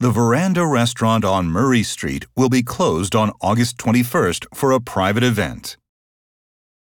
The Veranda Restaurant on Murray Street will be closed on August 21st for a private event.